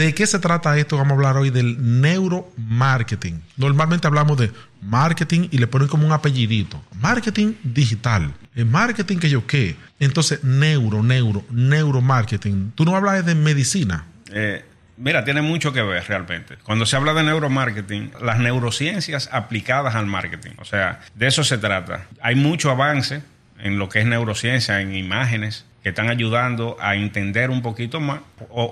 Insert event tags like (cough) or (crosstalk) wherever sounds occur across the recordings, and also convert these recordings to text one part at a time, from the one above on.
¿De qué se trata esto? Vamos a hablar hoy del neuromarketing. Normalmente hablamos de marketing y le ponen como un apellidito. Marketing digital. El marketing que yo qué. Entonces, neuro, neuro, neuromarketing. Tú no hablas de medicina. Eh, mira, tiene mucho que ver realmente. Cuando se habla de neuromarketing, las neurociencias aplicadas al marketing. O sea, de eso se trata. Hay mucho avance en lo que es neurociencia, en imágenes, que están ayudando a entender un poquito más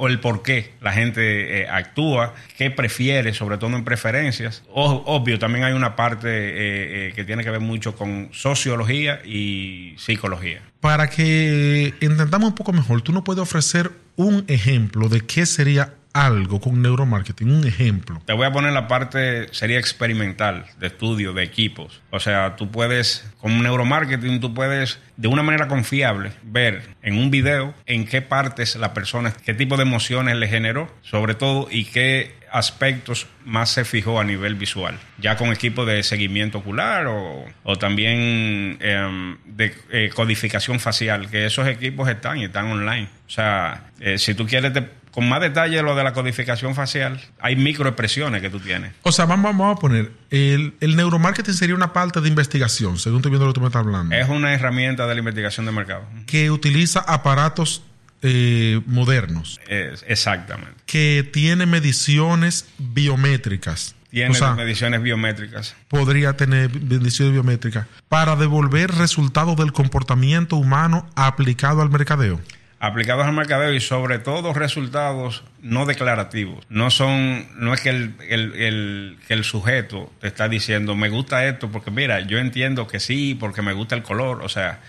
el por qué la gente eh, actúa, qué prefiere, sobre todo en preferencias. obvio, también hay una parte eh, eh, que tiene que ver mucho con sociología y psicología. Para que entendamos un poco mejor, tú nos puedes ofrecer un ejemplo de qué sería algo con neuromarketing, un ejemplo. Te voy a poner la parte, sería experimental, de estudio, de equipos. O sea, tú puedes, con neuromarketing, tú puedes de una manera confiable ver en un video en qué partes la persona, qué tipo de emociones le generó, sobre todo, y qué aspectos más se fijó a nivel visual, ya con equipo de seguimiento ocular o, también em, de eh, codificación facial, que esos equipos están y están online. O sea, eh, si tú quieres te con más detalle lo de la codificación facial, hay microexpresiones que tú tienes. O sea, vamos, vamos a poner, el, neuromarketing sería una parte de investigación, según estoy viendo lo que tú me estás hablando. Es una herramienta de la investigación de mercado. Que utiliza aparatos eh, modernos. exactamente. Que tiene mediciones biométricas. Tiene mediciones biométricas. Podría tener mediciones biométricas para devolver resultados del comportamiento humano aplicado al mercadeo aplicados al mercadeo y sobre todo resultados no declarativos. No son, no es que el, el, que el sujeto te está diciendo me gusta esto porque mira, yo entiendo que sí, porque me gusta el color, o sea.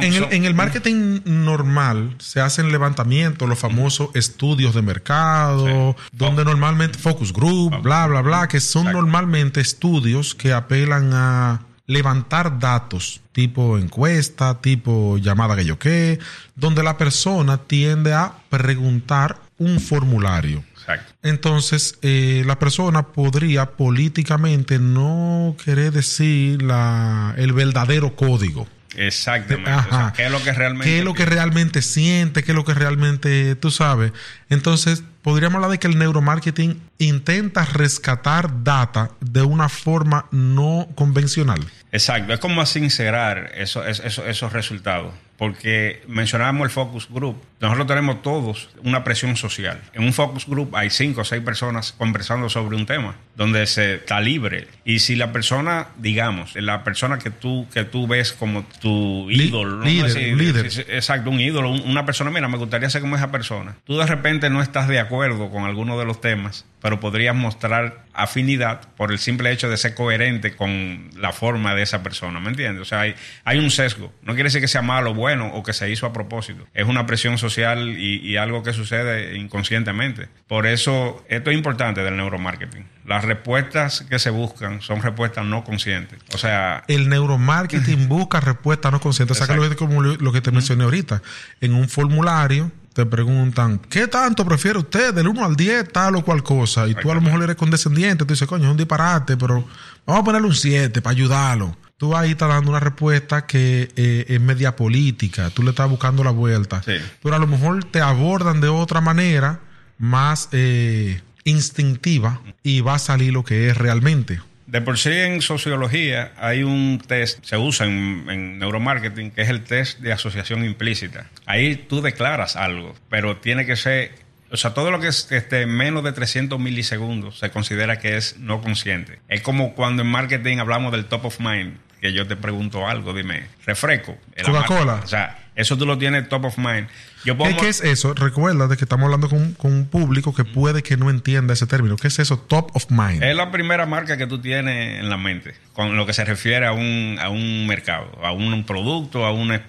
en, el, en, el, marketing normal se hacen levantamientos, los famosos estudios de mercado, donde normalmente focus group, bla, bla, bla, que son normalmente estudios que apelan a levantar datos tipo encuesta, tipo llamada que yo qué, donde la persona tiende a preguntar un formulario. Exacto. Entonces, eh, la persona podría políticamente no querer decir la, el verdadero código. Exactamente. ¿Qué es lo que realmente ¿Qué es lo que realmente siente? ¿Qué es lo que realmente tú sabes? Entonces, podríamos hablar de que el neuromarketing intenta rescatar data de una forma no convencional. Exacto, es como sincerar eso, esos resultados porque mencionábamos el focus group. Nosotros tenemos todos una presión social. En un focus group hay cinco o seis personas conversando sobre un tema, donde se está libre. Y si la persona, digamos, la persona que tú, que tú ves como tu ídolo, líder, líder. exacto, un ídolo, una persona, mira, me gustaría ser como esa persona. Tú de repente no estás de acuerdo con alguno de los temas, pero podrías mostrar afinidad por el simple hecho de ser coherente con la forma de esa persona, ¿me entiendes? O sea, hay, hay un sesgo. No quiere decir que sea malo bueno o que se hizo a propósito. Es una presión social y, algo que sucede inconscientemente. Por eso, esto es importante del neuromarketing. Las respuestas que se buscan son respuestas no conscientes. O sea... El neuromarketing (laughs) busca respuestas no conscientes. O sea, que lo, como lo que te mencioné ahorita. En un formulario te preguntan, ¿qué tanto prefiere usted del 1 al 10 tal o cual cosa? Y tú a lo mejor eres condescendiente, tú dices, coño, es un disparate, pero vamos a ponerle un 7 para ayudarlo. Tú ahí estás dando una respuesta que eh, es media política, tú le estás buscando la vuelta, pero a lo mejor te abordan de otra manera más eh, instintiva y va a salir lo que es realmente. De por sí en sociología hay un test, se usa en, neuromarketing, que es el test de asociación implícita. Ahí tú declaras algo, pero tiene que ser, o sea, todo lo que esté menos de 300 milisegundos se considera que es no consciente. Es como cuando en marketing hablamos del top of mind, que yo te pregunto algo, dime, refresco. Coca-Cola. O sea, eso tú lo tienes top of mind. ¿Qué, es eso? Recuerda de que estamos hablando con, un público que puede que no entienda ese término. ¿Qué es eso? Top of mind. Es la primera marca que tú tienes en la mente, con lo que se refiere a un, a un mercado, a un producto, a una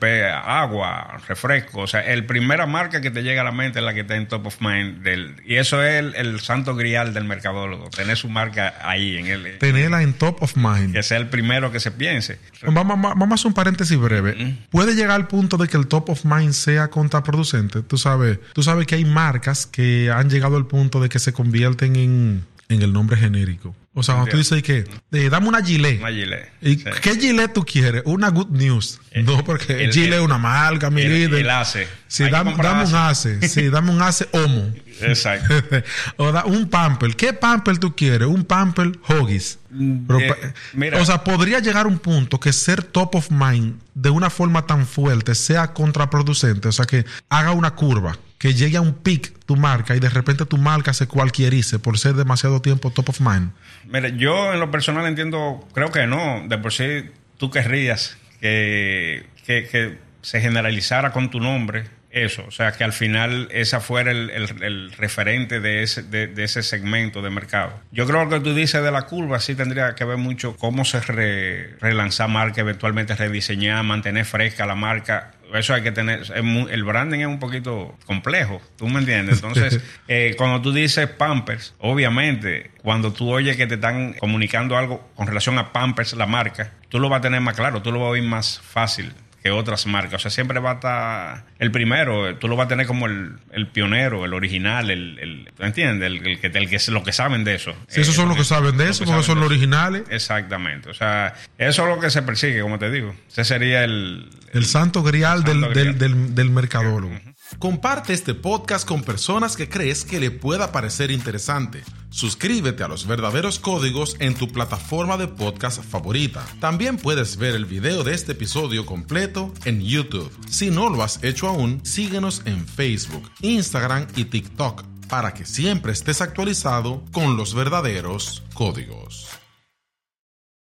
agua, refresco. O sea, el primera marca que te llega a la mente es la que está en top of mind. Del, y eso es el, santo grial del mercadólogo, tener su marca ahí en el... Tenerla en top of mind. Que sea el primero que se piense. Vamos, vamos a hacer un paréntesis breve. Puede llegar al punto de que el top of mind sea contraproducente Tú sabes, tú sabes que hay marcas que han llegado al punto de que se convierten en, en el nombre genérico. O sea, cuando tú dices que eh, dame una gilet. Una. ¿Y Sí. qué gilet tú quieres? Una good news. no, porque el- gilet es una marca, mi el- líder. el ACE. Sí, que dame, un ACE. Sí, dame un ace homo. Exacto. (laughs) o da un pamper. ¿Qué pamper tú quieres? Un pamper Hoggies. Eh, o sea, podría llegar un punto que ser top of mind de una forma tan fuerte sea contraproducente. O sea, que haga una curva, que llegue a un peak tu marca y de repente tu marca se cualquierice por ser demasiado tiempo top of mind. Mira, yo en lo personal entiendo, creo que no. De por sí, tú querrías que, que, que se generalizara con tu nombre eso. O sea, que al final esa fuera el, el- el referente de ese, de, de ese segmento de mercado. Yo creo que tú dices de la curva, sí tendría que ver mucho cómo se re- relanzar marca, eventualmente rediseñar, mantener fresca la marca. Eso hay que tener. el branding es un poquito complejo, ¿tú me entiendes? Entonces, (laughs) eh, cuando tú dices Pampers, obviamente, cuando tú oyes que te están comunicando algo con relación a Pampers, la marca, tú lo vas a tener más claro, tú lo vas a oír más fácil que otras marcas. O sea, siempre va a estar el primero, tú lo vas a tener como el, el pionero, el original, el, el ¿tú entiendes? El, el que, el que es lo que saben de eso. Si esos Eh, son los que saben de eso, que porque son los originales. Exactamente. O sea, eso es lo que se persigue, como te digo. Ese sería el, El santo grial, del, santo del, del- del mercadólogo. Comparte este podcast con personas que crees que le pueda parecer interesante. Suscríbete a los verdaderos códigos en tu plataforma de podcast favorita. También puedes ver el video de este episodio completo en YouTube. Si no lo has hecho aún, síguenos en Facebook, Instagram y TikTok para que siempre estés actualizado con los verdaderos códigos.